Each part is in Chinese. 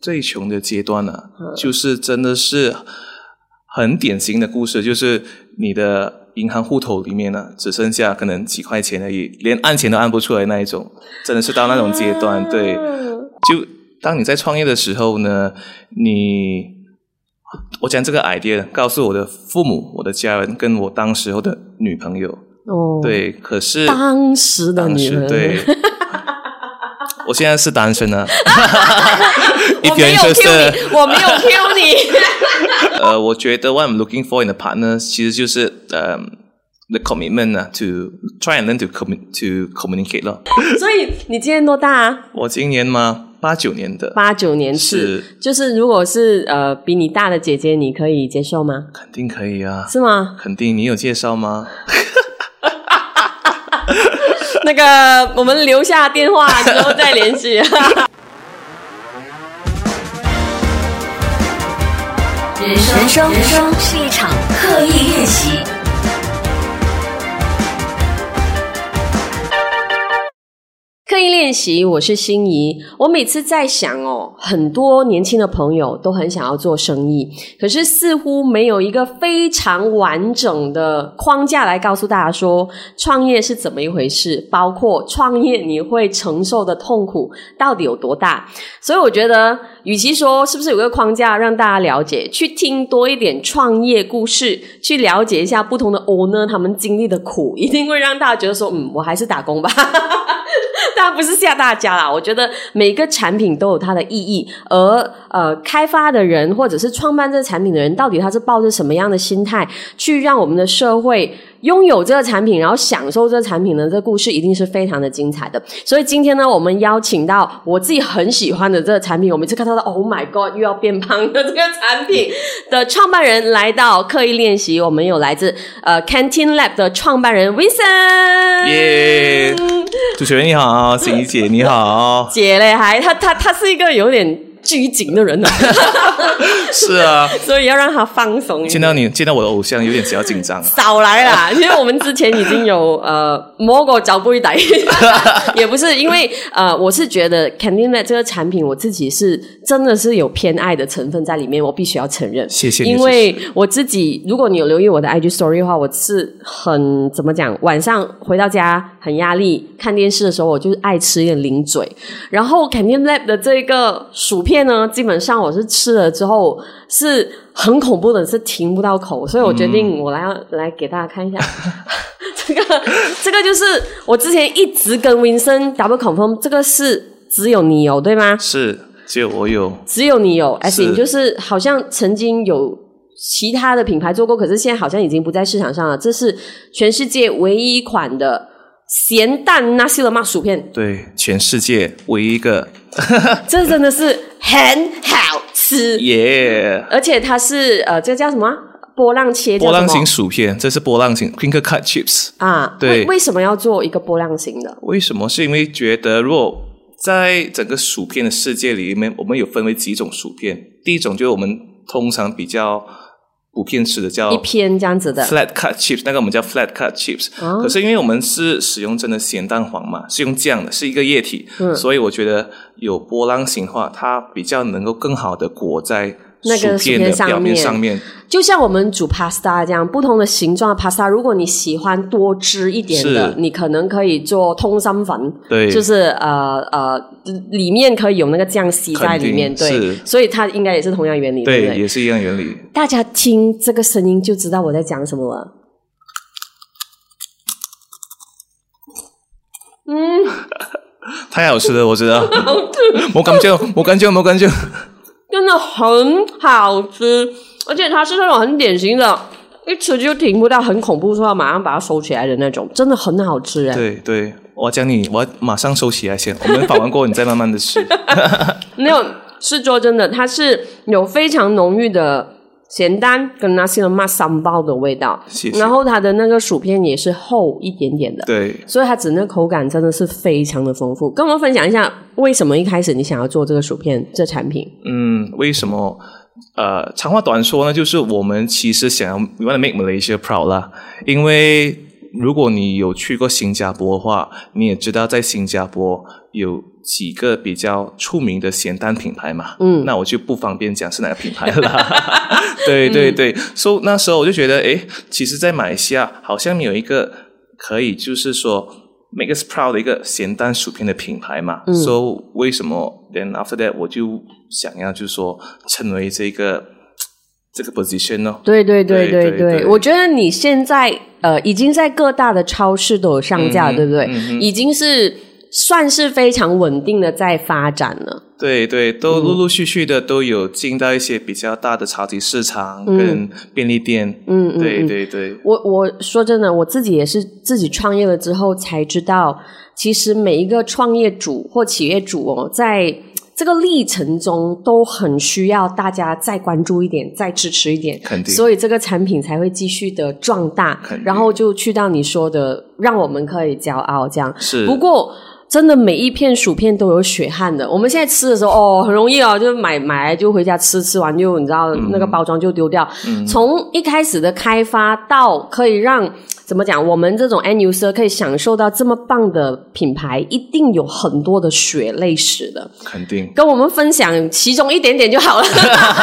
最穷的阶段呢、就是真的是很典型的故事，就是你的银行户头里面呢，只剩下可能几块钱而已，连按钱都按不出来那一种，真的是到那种阶段。对，就当你在创业的时候呢，你我将这个 idea 告诉我的父母、我的家人，跟我当时候的女朋友。哦，，对，可是当时的当女人，时对，我现在是单身啊。我没有 Q 你，我没有 Q 你。呃，我觉得我 am looking for in the partner 其实就是呃、the commitment 啊，to try and learn to comm to communicate 咯。所以你今年多大啊？我今年吗？八九年的，八九年是，就是如果是呃比你大的姐姐，你可以接受吗？肯定可以啊，是吗？肯定，你有介绍吗？那个我们留下电话之后再联系。人生人生人生是一场刻意练习。练习，我是心仪。我每次在想哦，很多年轻的朋友都很想要做生意，可是似乎没有一个非常完整的框架来告诉大家说创业是怎么一回事，包括创业你会承受的痛苦到底有多大。所以我觉得，与其说是不是有个框架让大家了解，去听多一点创业故事，去了解一下不同的 owner 他们经历的苦，一定会让大家觉得说，嗯，我还是打工吧。当然不是吓大家啦，我觉得每个产品都有它的意义，而呃，开发的人或者是创办这个产品的人，到底他是抱着什么样的心态去让我们的社会拥有这个产品，然后享受这个产品的？这个故事一定是非常的精彩的。所以今天呢，我们邀请到我自己很喜欢的这个产品，我每次看到的 Oh my God，又要变胖的这个产品的创办人来到刻意练习，我们有来自呃 Canteen Lab 的创办人 Vincent，耶、主持人你好，心怡姐你好。姐嘞，还他他他是一个有点拘谨的人呢，是啊，所以要让他放松。见到你见到我的偶像有点小紧张啊。少来啦，因为我们之前已经有呃摸过脚不一歹，也不是因为呃，我是觉得 Candy Net 这个产品，我自己是真的是有偏爱的成分在里面，我必须要承认。谢谢你因为我自己，如果你有留意我的 IG Story 的话，我是很怎么讲，晚上回到家很压力，看电视的时候，我就是爱吃一点零嘴。然后 Candy Lab 的这个薯片呢，基本上我是吃了之后是很恐怖的，是停不到口，所以我决定我来要、来给大家看一下。这个这个就是我之前一直跟 Vincent double confirm，这个是只有你有对吗？是，只有我有。只有你有而且就是好像曾经有其他的品牌做过，可是现在好像已经不在市场上了。这是全世界唯一一款的咸蛋 nasi lemak 薯片，对，全世界唯一一个，这真的是很好吃，耶、而且它是呃，这个叫什么啊波浪切？波浪形薯片，这是波浪形 crinkle cut chips。啊？对为为什么要做一个波浪形的？为什么？是因为觉得，如果在整个薯片的世界里面，我们有分为几种薯片。第一种就是我们通常比较普遍吃的叫一片这样子的。flat cut chips，那个我们叫 flat cut chips。哦。可是因为我们是使用真的咸蛋黄嘛，是用酱的，是一个液体，嗯。所以我觉得有波浪形的话，它比较能够更好的裹在那个薯片的表面上面。就像我们煮 pasta 这样，不同的形状的 pasta，如果你喜欢多汁一点的，你可能可以做通心粉，对就是呃呃，里面可以有那个酱吸在里面，对，所以它应该也是同样原理，对对，对？也是一样原理。大家听这个声音就知道我在讲什么了。嗯，太好吃了，我知道。我 感觉，我感觉，我感觉。真的很好吃，而且它是那种很典型的，一吃就停不到，很恐怖，说要马上把它收起来的那种，真的很好吃哎。对对，我要讲你，我要马上收起来先。我们访完过后，你再慢慢的吃。没有，是说真的，它是有非常浓郁的咸蛋跟 nasi lemak 三包的味道，谢谢然后它的那个薯片也是厚一点点的，对，所以它整个口感真的是非常的丰富。跟我们分享一下，为什么一开始你想要做这个薯片这产品？嗯，为什么？呃，长话短说呢，就是我们其实想要 we want to make Malaysia proud 啦，因为如果你有去过新加坡的话，你也知道在新加坡有几个比较出名的咸蛋品牌嘛。嗯那我就不方便讲是哪个品牌了 啦。对对对，所、以那时候我就觉得，诶，其实，在马来西亚好像没有一个可以就是说 make us proud 的一个咸蛋薯片的品牌嘛。嗯所以为什么？Then after that，我就想要就是说成为这个这个 position 呢？对对对对对对对我觉得你现在呃已经在各大的超市都有上架，嗯对不对？嗯已经是算是非常稳定的在发展了。对对，嗯都陆陆续续的都有进到一些比较大的超级市场跟便利店。嗯嗯对嗯对对，我我说真的，我自己也是自己创业了之后才知道，其实每一个创业主或企业主哦，在这个历程中都很需要大家再关注一点，再支持一点，肯定所以这个产品才会继续的壮大肯，定然后就去到你说的，让我们可以骄傲这样。是。不过。真的每一片薯片都有血汗的。我们现在吃的时候，哦，很容易哦，就买买来就回家吃，吃完就你知道、那个包装就丢掉。从一开始的开发到可以让怎么讲，我们这种 end user 可以享受到这么棒的品牌，一定有很多的血泪史的。肯定跟我们分享其中一点点就好了。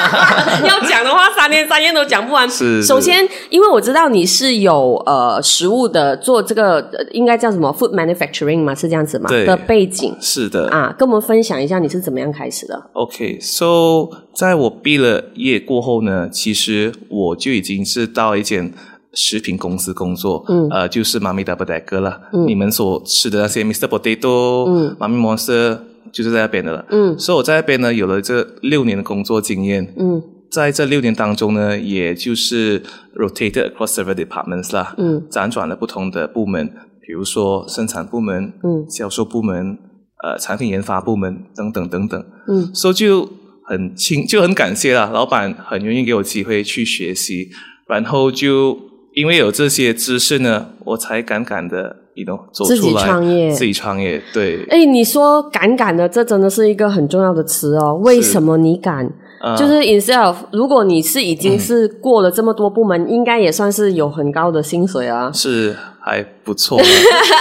要讲的话，三天三夜都讲不完。是是首先，因为我知道你是有呃食物的做这个、呃应该叫什么 food manufacturing 嘛，是这样子吗？对的背景是的。啊，跟我们分享一下你是怎么样开始的？OK，so、在我毕了业过后呢，其实我就已经是到一间食品公司工作，嗯呃，就是妈咪 double decker 了。嗯你们所吃的那些 Mr. Potato、嗯妈咪 Monster 就是在那边的了。嗯所以我在那边呢有了这六年的工作经验，嗯在这六年当中呢，也就是 rotated across several departments 啦，嗯辗转了不同的部门，比如说生产部门、嗯销售部门、呃产品研发部门等等等等。嗯所以就很亲，就很感谢啦，老板很愿意给我机会去学习，然后就因为有这些知识呢，我才敢敢的 know 自己出来，创业自己创业，对，哎，你说敢敢的，这真的是一个很重要的词哦。为什么你敢？呃就是 instead of，如果你是已经是过了这么多部门，应该也算是有很高的薪水啊。是还不错，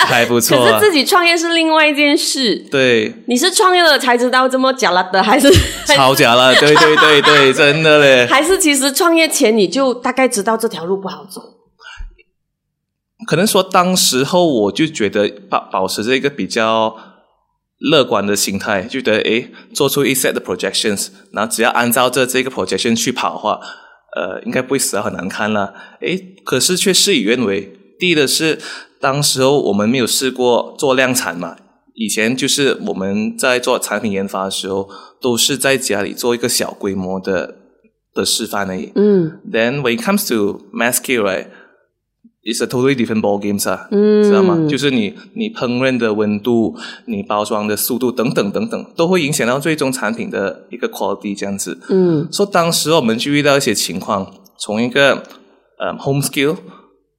还不错啊 可是，自己创业是另外一件事。对，你是创业了才知道这么假了的，还是超假了，对对对对，真的嘞。还是其实创业前你就大概知道这条路不好走？可能说当时候我就觉得保保持着一个比较乐观的心态，觉得诶做出一 set 的 projections，然后只要按照着这个 projection 去跑的话，呃，应该不会死得很难看啦。诶，可是却事与愿违。第一的是，当时候我们没有试过做量产嘛，以前就是我们在做产品研发的时候，都是在家里做一个小规模的的示范而已。嗯 Then when it comes to mass scale, right, it's a totally different ball games 啊，嗯知道吗？就是你你烹饪的温度、你包装的速度等等等等，都会影响到最终产品的一个 quality 这样子。嗯所以当时我们就遇到一些情况，从一个呃 home scale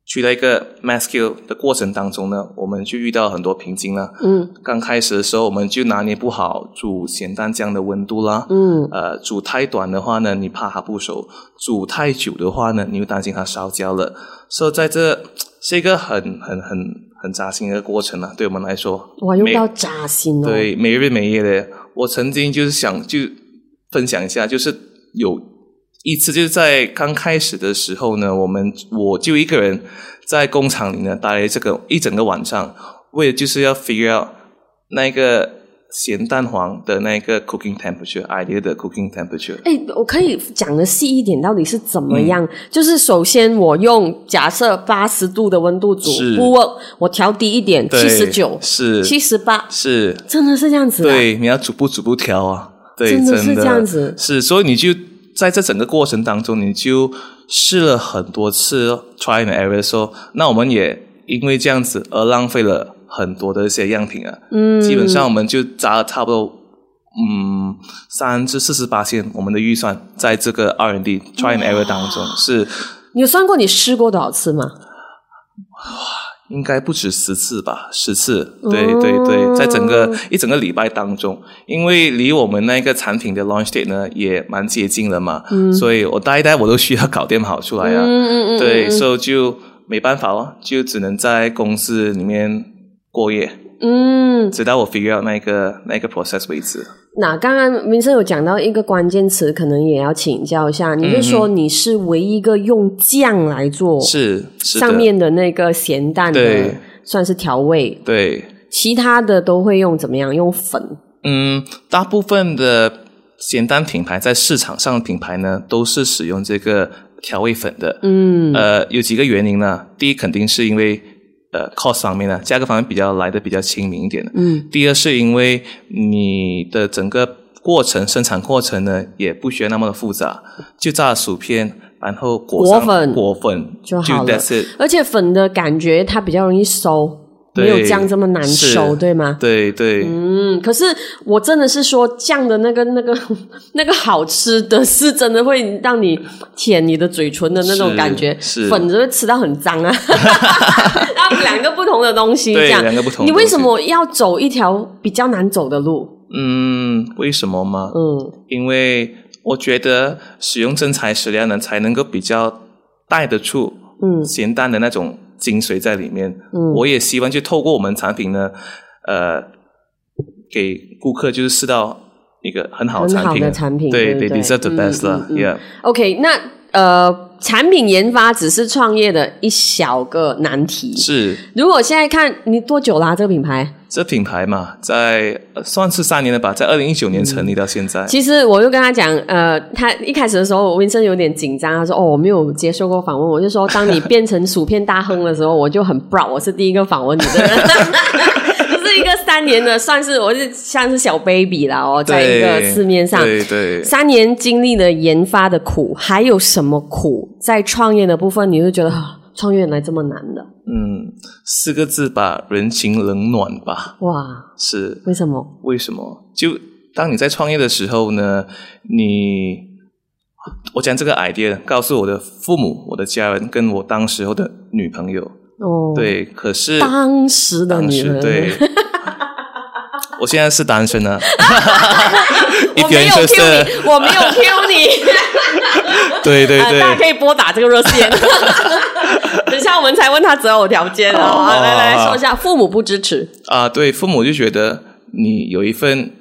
去到一个 mass scale 的过程当中呢，我们就遇到很多瓶颈了。嗯刚开始的时候，我们就拿捏不好煮咸蛋酱的温度啦。嗯呃，煮太短的话呢，你怕它不熟；煮太久的话呢，你又担心它烧焦了。所以在这是一个很很很很扎心的过程啊，对我们来说。哇，用每到扎心哦。对，每日每夜的。我曾经就是想就分享一下，就是有一次就是在刚开始的时候呢，我们我就一个人在工厂里呢待了这个一整个晚上，为了就是要 figure out 那个咸蛋黄的那个 cooking temperature，ideal 的 cooking temperature。哎，我可以讲的细一点，到底是怎么样？嗯就是首先我用假设八十度的温度煮是不 work，我调低一点，对七十九、是七十八，是，真的是这样子、啊？，对，你要逐步逐步调啊，对，真真的是这样子是，所以你就在这整个过程当中，你就试了很多次哦 try and error，说，那我们也因为这样子而浪费了很多的一些样品啊，嗯，基本上我们就砸了差不多。嗯，三至四十八线，我们的预算在这个 R&D try and error 当中是你有算过你试过多少次吗？应该不止十次吧，十次，对哦。对对，在整个一整个礼拜当中，因为离我们那个产品的 launch date 呢也蛮接近了嘛，所以我待一待我都需要搞点好出来啊，嗯嗯嗯，对，嗯。所以就没办法哦，就只能在公司里面过夜，嗯，直到我 figure out 那个那个 process 为止。那刚刚明生有讲到一个关键词，可能也要请教一下。你就说你是唯一一个用酱来做，是是上面的那个咸蛋的对，算是调味，对，其他的都会用怎么样？用粉。嗯，大部分的咸蛋品牌在市场上的品牌呢，都是使用这个调味粉的。嗯呃，有几个原因呢？第一，肯定是因为呃 cost 方面呢，价格方面比较来的比较亲民一点的。嗯第二，是因为你的整个过程生产过程呢，也不需要那么的复杂，就炸薯片，然后裹粉裹粉就好了。而且粉的感觉它比较容易收，没有酱这么难是收，对吗？对对，嗯，可是我真的是说酱的那个、那个、那个好吃的是真的会让你舔你的嘴唇的那种感觉，是粉就会吃到很脏啊。然后两个不同的东西，这对样两个不同你为什么要走一条比较难走的路？嗯，为什么吗？嗯因为我觉得使用真材实料呢，才能够比较带得出嗯咸淡的那种精髓在里面。嗯。我也希望就透过我们产品呢，呃，给顾客就是试到一个很好的很好产品，的产品对对不对。deserve the 嗯 best 啦、嗯嗯 y e a h OK，那呃，产品研发只是创业的一小个难题。是如果现在看你多久啦、这个品牌？这品牌嘛，在、呃算是三年了吧，在二零一九年成立到现在。其实我就跟他讲，呃，他一开始的时候，温森有点紧张，他说：“哦，我没有接受过访问。”我就说：“当你变成薯片大亨的时候，我就很 proud，我是第一个访问你的人。”就是一个三年呢，算是我是像是小 baby 啦哦，在一个市面上，对对，三年经历了研发的苦，还有什么苦？在创业的部分，你就觉得啊创业原来这么难的嗯，四个字吧，人情冷暖吧，哇？是为什么？为什么？就当你在创业的时候呢，你我将这个 idea 告诉我的父母、我的家人，跟我当时候的女朋友。哦，，对，可是当时的女人，时对，我现在是单身啊。我没有 Q 是，你，我没有 Q 你。对对呃，大家可，以拨打这个热线。等一下我们才问他择偶条件哦。哦来来说一下，父母不支持，啊，对，父母就觉得你有一份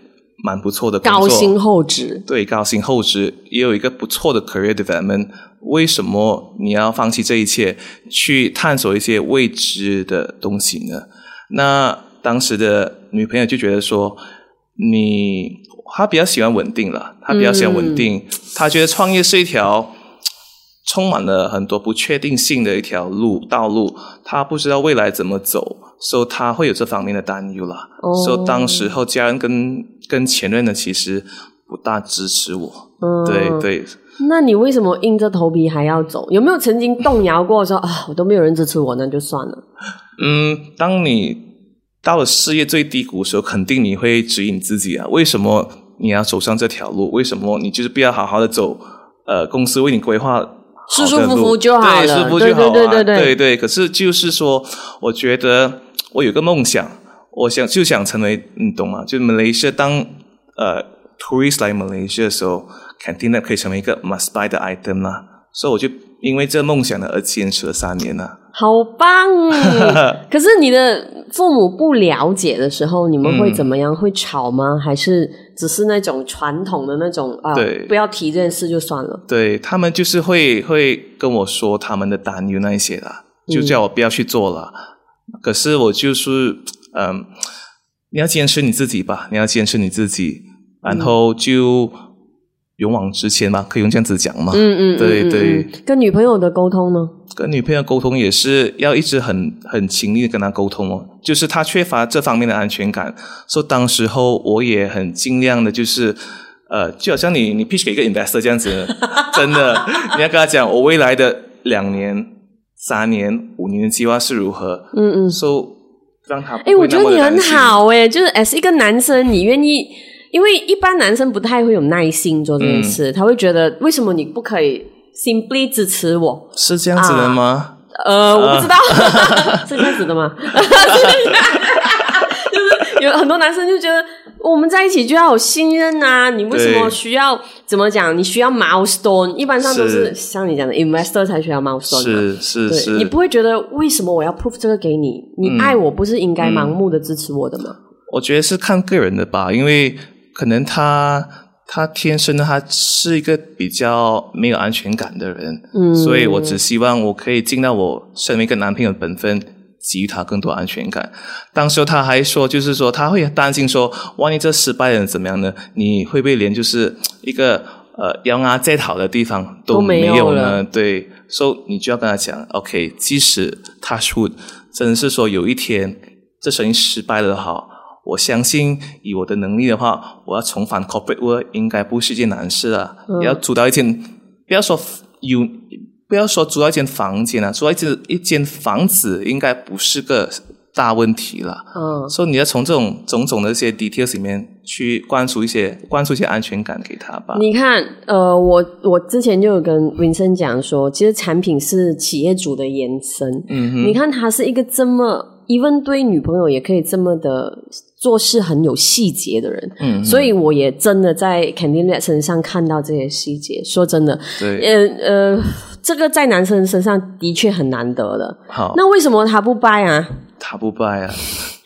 蛮不错的工作高薪厚职。对，高薪厚职，也有一个不错的 career development。为什么你要放弃这一切，去探索一些未知的东西呢？那当时的女朋友就觉得说，你她比较喜欢稳定了，她比较喜欢稳定，她觉得创业是一条充满了很多不确定性的一条路道路，她不知道未来怎么走，所以她会有这方面的担忧了。哦所以当时候家人跟跟前任呢，其实不大支持我。嗯，对。对，那你为什么硬着头皮还要走？有没有曾经动摇过说啊，我都没有人支持我，那就算了？嗯，当你到了事业最低谷的时候，肯定你会指引自己啊。为什么你要走上这条路？为什么你就是不要好好的走？呃，公司为你规划舒舒服服就好了对，舒服就对。对对对对对可是就是说，我觉得我有个梦想，我想就想成为，你懂吗？就马来西亚当呃 tourist 来马来西亚的时候，肯定呢可以成为一个 must buy 的 item 啦。所以我就因为这梦想呢而坚持了三年啊。好棒！可是你的父母不了解的时候，你们会怎么样？会吵吗？还是只是那种传统的那种啊？对不要提这件事就算了。对他们就是会会跟我说他们的担忧那一些啦，就叫我不要去做了。可是我就是嗯，你要坚持你自己吧，你要坚持你自己，然后就勇往直前吧，可以用这样子讲嘛？嗯嗯，对对嗯跟女朋友的沟通呢？跟女朋友沟通也是要一直很很勤力的跟她沟通哦，就是她缺乏这方面的安全感，所以当时候我也很尽量的，就是呃，就好像你你 pitch 给一个 investor 这样子，真的，你要跟他讲我未来的两年、三年、五年的计划是如何，嗯嗯。所以让他哎、我觉得你很，好哎、就是 as 一个男生，你愿意，因为一般男生不太会有耐心做这件事，他会觉得为什么你不可以 simply 支持我？是这样子的吗？呃，我不知道，是这样子的吗？就是有很多男生就觉得我们在一起就要有信任啊，你为什么需要怎么讲？你需要 milestone，一般上都是是像你讲的 investor 才需要 milestone。是是，是，你不会觉得为什么我要 prove 这个给你？你嗯爱我不是应该盲目的支持我的吗？我觉得是看个人的吧，因为可能他他天生的他是一个比较没有安全感的人，嗯所以我只希望我可以尽到我身为一个男朋友的本分。给予他更多安全感。当时他还说，就是说他会担心说，万一这失败了怎么样呢？你会不会连就是一个呃要啊再好的地方都没没有呢？对，所、以你就要跟他讲，OK，即使他说真的是说有一天这生意失败了好，我相信以我的能力的话，我要重返 corporate world 应该不是一件难事啊。嗯要租到一间，不要说有，不要说租到一间房间啊，租到一间一间房子应该不是个大问题了。嗯，所以你要从这种种种的一些 details 里面去灌输一些灌输一些安全感给他吧。你看，呃，我我之前就有跟 Vincent 讲说，其实产品是企业主的延伸。嗯哼，你看他是一个这么，even 对女朋友也可以这么的做事很有细节的人。嗯，所以我也真的在 Candice 身上看到这些细节。说真的，对，呃呃，这个在男生身上的确很难得的。好，那为什么他不掰啊？他不掰啊。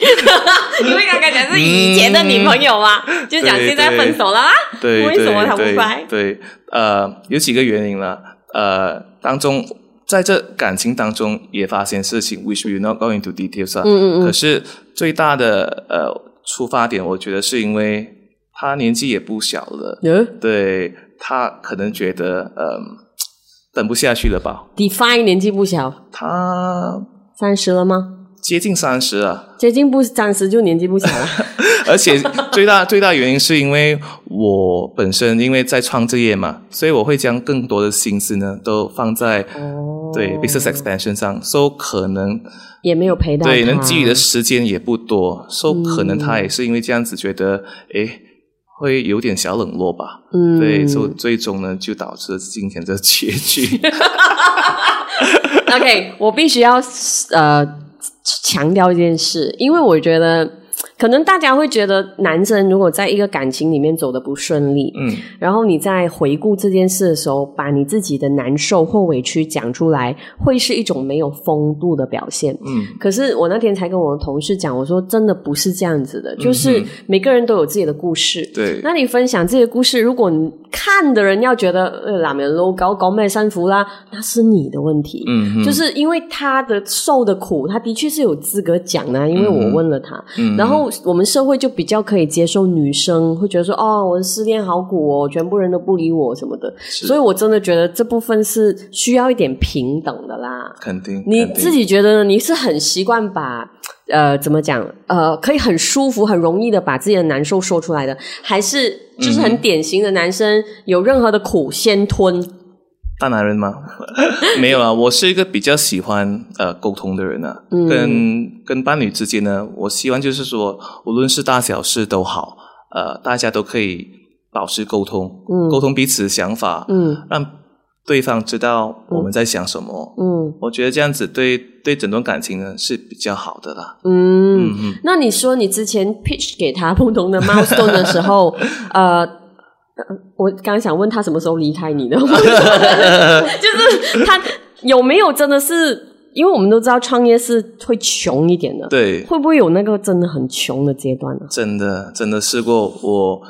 因为刚刚讲是以前的女朋友嘛，就讲对现在分手了啊。对，为什么他不掰对，对呃，有几个原因了。呃，当中在这感情当中也发现事情，which we not going to details 啊。嗯嗯嗯可是最大的呃出发点，我觉得是因为他年纪也不小了，嗯对他可能觉得嗯、等不下去了吧。，Define 年纪不小，他三十了吗？接近三十了。接近不三十就年纪不小了。而且最大 最大原因是因为我本身因为在创这业嘛，所以我会将更多的心思呢都放在、哦对 business expansion 上，所、以可能也没有陪到对能给予的时间也不多，所、以可能他也是因为这样子觉得，诶，会有点小冷落吧。嗯对，所以最终呢就导致今天这结局。OK，我必须要呃强调一件事，因为我觉得可能大家会觉得男生如果在一个感情里面走的不顺利，嗯，然后你在回顾这件事的时候，把你自己的难受或委屈讲出来，会是一种没有风度的表现。嗯，可是我那天才跟我的同事讲，我说真的不是这样子的，就是每个人都有自己的故事。对，那你分享这些故事，如果你看的人要觉得呃，哪面楼高高卖三伏啦，那是你的问题。嗯哼，就是因为他的受的苦，他的确是有资格讲的啊、因为我问了他。嗯然后我们社会就比较可以接受女生会觉得说，哦，我的失恋好苦哦，全部人都不理我什么的。所以我真的觉得这部分是需要一点平等的啦。肯定你自己觉得呢？你是很习惯把呃怎么讲呃可以很舒服、很容易的把自己的难受说出来的，还是就是很典型的男生有任何的苦先吞？大男人吗？没有啊，我是一个比较喜欢呃沟通的人啊。嗯跟跟伴侣之间呢，我希望就是说，无论是大小事都好，呃，大家都可以保持沟通，嗯沟通彼此的想法，嗯让对方知道我们在想什么。嗯我觉得这样子对对整段感情呢是比较好的啦。嗯。嗯嗯，那你说你之前 pitch 给他不同的 milestone 的时候，呃。呃我刚刚想问他什么时候离开你的，就是他有没有真的是，因为我们都知道创业是会穷一点的，对，会不会有那个真的很穷的阶段呢？真的真的试过我，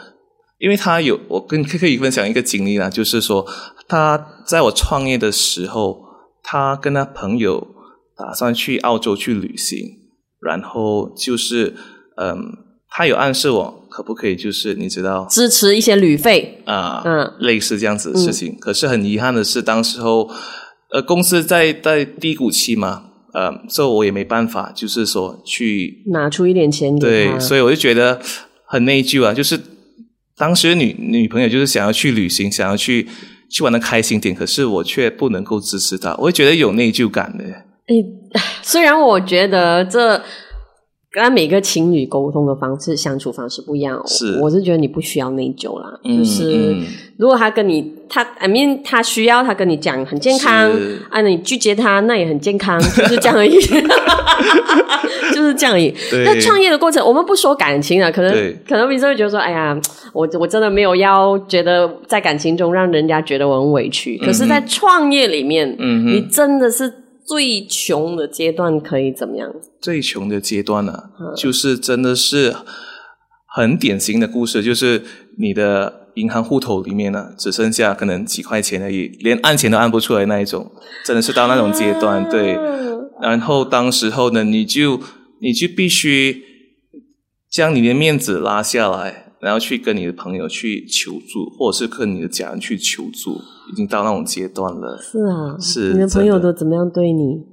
因为他有我跟可以分享一个经历啦，就是说他在我创业的时候，他跟他朋友打算去澳洲去旅行，然后就是嗯，他有暗示我可不可以就是你知道支持一些旅费，啊、嗯类似这样子的事情。可是很遗憾的是，当时候呃公司在在低谷期嘛，呃，所以我也没办法，就是说去拿出一点钱给对，他。所以我就觉得很内疚啊。就是当时女女朋友就是想要去旅行，想要去去玩的开心点，可是我却不能够支持她，我会觉得有内疚感的。诶虽然我觉得这跟每个情侣沟通的方式、相处方式不一样。是。我是觉得你不需要内疚啦，嗯就是嗯。如果他跟你他，I mean 他需要他跟你讲很健康，啊，你拒绝他那也很健康，就是这样而已，就是这样而已。那创业的过程，我们不说感情了，可能可能民生会觉得说，哎呀，我我真的没有要觉得在感情中让人家觉得我很委屈，可是，在创业里面，嗯你真的是最穷的阶段，可以怎么样？最穷的阶段呢、嗯就是真的是很典型的故事，就是你的银行户头里面呢，只剩下可能几块钱而已，连按钱都按不出来那一种，真的是到那种阶段，对。啊然后当时候呢，你就你就必须将你的面子拉下来，然后去跟你的朋友去求助，或者是跟你的家人去求助，已经到那种阶段了。是啊，是你的朋友都怎么样对你？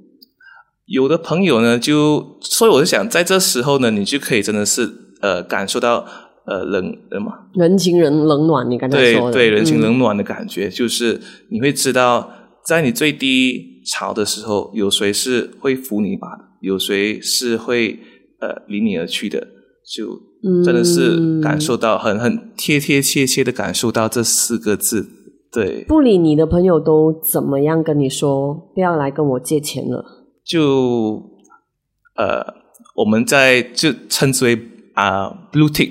有的朋友呢，就所以我就想，在这时候呢，你就可以真的是呃感受到呃冷呃嘛，人情人冷暖，你刚才说的，对对，人情嗯冷暖的感觉，就是你会知道，在你最低潮的时候，有谁是会扶你一把的，有谁是会呃离你而去的，就真的是感受到很很贴贴切切的感受到这四个字，对，不理你的朋友都怎么样跟你说？不要来跟我借钱了。就呃我们在就称之为啊、blue tick。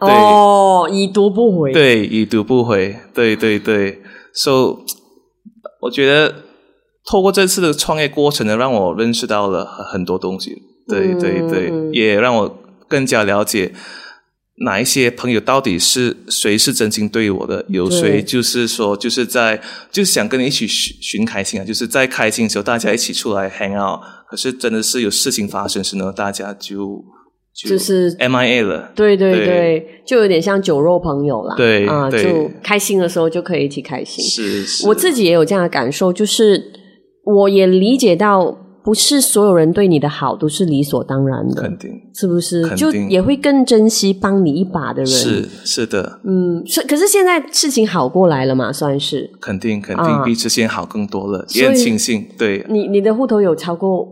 对哦，已读不回。，对，已读不回，对对对，so 我觉得透过这次的创业过程呢，让我认识到了很很多东西，对对对，嗯也让我更加了解哪一些朋友到底是谁是真心对我的，有谁就是说就是在就是想跟你一起寻寻开心啊，就是在开心的时候大家一起出来 hang out，可是真的是有事情发生时呢，大家就就就是 MIA 了，对对对。对，就有点像酒肉朋友啦。对啊，对。就开心的时候就可以一起开心。是是，我自己也有这样的感受，就是我也理解到，不是所有人对你的好都是理所当然的肯，定。是不是？就也会更珍惜帮你一把的人。是是的，嗯，是。可是现在事情好过来了嘛，算是。肯定肯啊定比之前好更多了，也很庆幸。对你你的户头有超过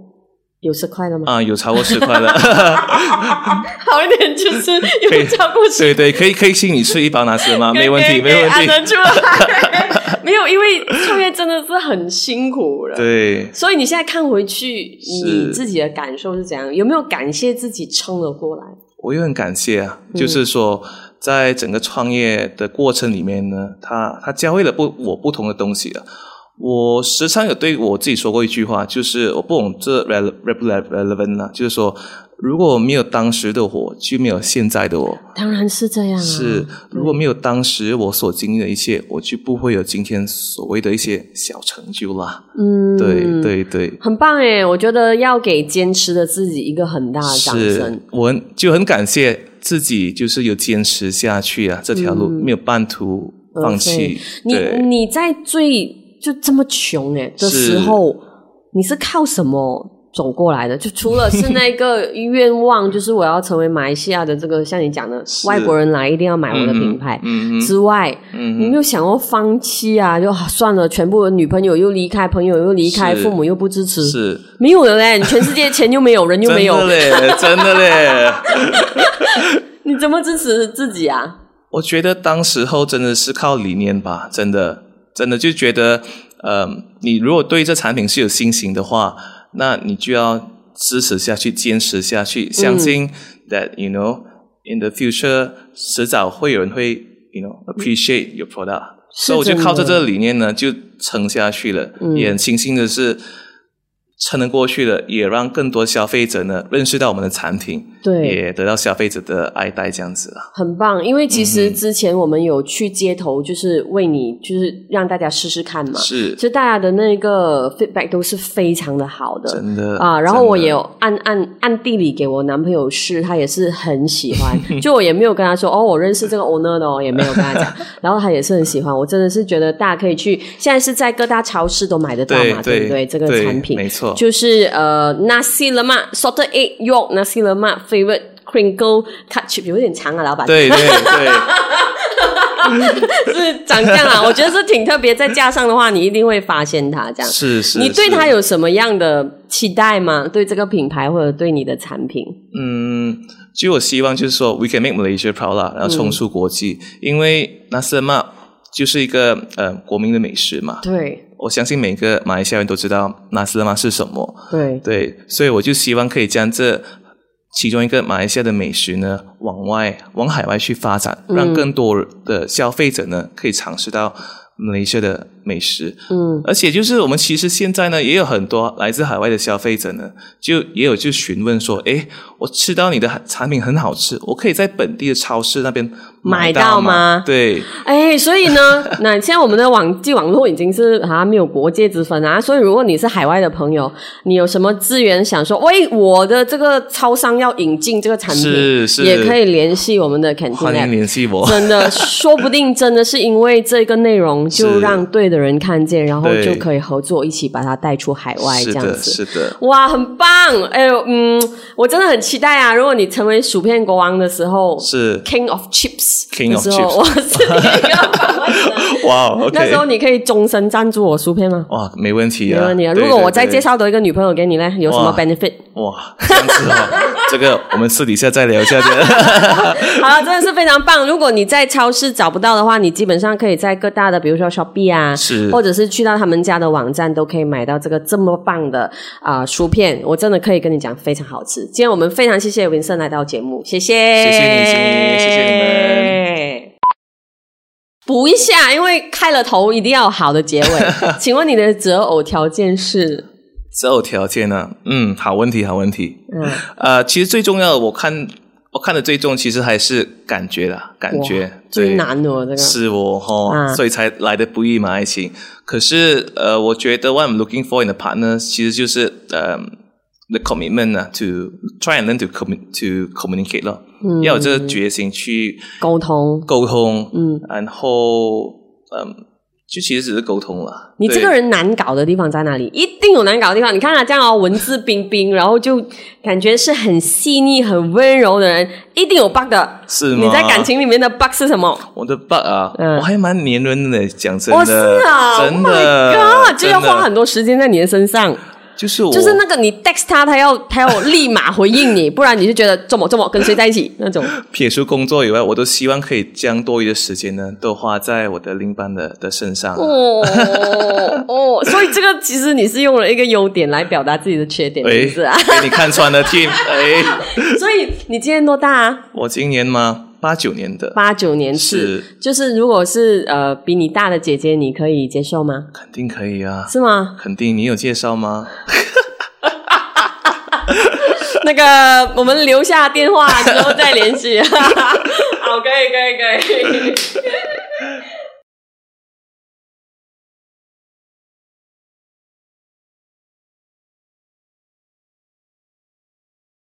有十块了吗？啊，有超过十块了，好一点就是有超过十对对，可以可以请你吃一包拿吃吗？没问题，没问题。没有，因为创业真的是很辛苦了。对，所以你现在看回去，你自己的感受是怎样？有没有感谢自己撑了过来？我也很感谢啊，嗯就是说，在整个创业的过程里面呢，他他教会了不我不同的东西啊。我时常有对我自己说过一句话，就是我不懂这 rele relevant 啊，就是说，如果没有当时的我，就没有现在的我。当然是这样啊。是，如果没有当时我所经历的一切，我就不会有今天所谓的一些小成就啦。嗯，对对对，很棒诶！我觉得要给坚持的自己一个很大的掌是声。，我很就很感谢自己，就是有坚持下去啊，这条路、没有半途放弃。你，你在最就这么穷诶的是时候，你是靠什么走过来的？就除了是那个 愿望，就是我要成为马来西亚的这个像你讲的外国人来一定要买我的品牌嗯嗯之外，嗯你没有想过放弃啊？就啊算了，全部的女朋友又离开，朋友又离开，父母又不支持，是没有了嘞！你全世界钱又没有，人又没有真，的嘞，真的嘞。你怎么支持自己啊？我觉得当时候真的是靠理念吧，真的，真的就觉得，呃，你如果对这产品是有信心的话，那你就要支持下去，坚持下去，相信 that you know in the future 迟早会有人会 you know appreciate your product。是所以我就靠着这个理念呢，就撑下去了。嗯也很庆幸的是，撑得过去了，也让更多消费者呢认识到我们的产品，对也得到消费者的爱戴，这样子啊。很棒，因为其嗯实之前我们有去街头，就是为你，就是让大家试试看嘛。是其实大家的那个 feedback 都是非常的好的，真的啊。然后我也有暗暗暗地里给我男朋友试，他也是很喜欢。就我也没有跟他说哦，我认识这个 owner 的哦，也没有跟他讲。然后他也是很喜欢，我真的是觉得大家可以去，现在是在各大超市都买得到嘛，对不对？这个产品没错就是呃 nasi lemak salted egg yolk nasi lemak favorite crinkle cut chip 有点长啊，老板。对对对，是长这样啊，我觉得是挺特别。再加上的话，你一定会发现它这样。是是，你对它有什么样的期待吗？对这个品牌或者对你的产品？嗯，就我希望就是说，we can make Malaysia proud 啦，然后冲出国际，因为 nasi lemak 就是一个呃国民的美食嘛。对我相信每个马来西亚人都知道 nasi lemak 是什么，对。对，所以我就希望可以将这其中一个马来西亚的美食呢，往外往海外去发展，让更多的消费者呢可以尝试到马来西亚的美食。嗯。而且就是我们其实现在呢，也有很多来自海外的消费者呢，就也有就询问说，诶，我吃到你的产品很好吃，我可以在本地的超市那边买到到吗对，哎，所以呢，那现在我们的网际网络已经是啊没有国界之分啊，所以如果你是海外的朋友，你有什么资源想说，喂，我的这个超商要引进这个产品，是是也可以联系我们的 Canteen 欢迎。联系我。真的，说不定真的是因为这个内容，就让对的人看见，然后就可以合作一起把它带出海外，这样子。是的，哇，很棒！哎呦，嗯，我真的很期待啊！如果你成为薯片国王的时候，是 King of Chips King 的 of Chips 我是。哇那时候你可以终身赞助我薯片吗？哇，没问题啊，没问题啊！如果我再介绍多一个女朋友给你呢，有什么 benefit？哇，这样子哦，这个我们私底下再聊一下去。好了，真的是非常棒。如果你在超市找不到的话，你基本上可以在各大的，比如说 Shopee 啊，是或者是去到他们家的网站，都可以买到这个这么棒的啊、薯片。我真的可以跟你讲，非常好吃。今天我们非常谢谢文森来到节目，谢谢，谢谢你谢谢你们。补一下，因为开了头一定要有好的结尾。请问你的择偶条件是？择偶条件呢？嗯，好问题，好问题。嗯，呃，其实最重要的，我看我看的最重，其实还是感觉啦，感觉最对难的这个是我哈、啊所以才来的不易嘛爱情。可是呃，我觉得 what I'm looking for in a partner 其实就是呃 the commitment 呢，to try and learn to commit to communicate 咯，嗯要有这个决心去沟通。沟通，嗯，然后嗯，就其实只是沟通了。你这个人难搞的地方在哪里？一定有难搞的地方。你看他这样哦，文质彬彬，然后就感觉是很细腻、很温柔的人，一定有 bug 的。是吗？你在感情里面的 bug 是什么？我的 bug 啊，嗯我还蛮黏人的，讲真的，哦，是啊真 Oh 的 my God，就要花很多时间在你的身上。就是我就是那个你 text 他，他要他要立马回应你，不然你就觉得这么这么跟谁在一起 那种。撇除工作以外，我都希望可以将多余的时间呢，都花在我的另一半的的身上。哦哦，所以这个其实你是用了一个优点来表达自己的缺点，是哎，不是啊？被你看穿了，Team。哎，所以你今年多大啊？我今年吗？八九年的，八九年是，就是如果是呃比你大的姐姐，你可以接受吗？肯定可以啊，是吗？肯定。你有介绍吗？那个我们留下电话之后再联系。好，可以，可以，可以。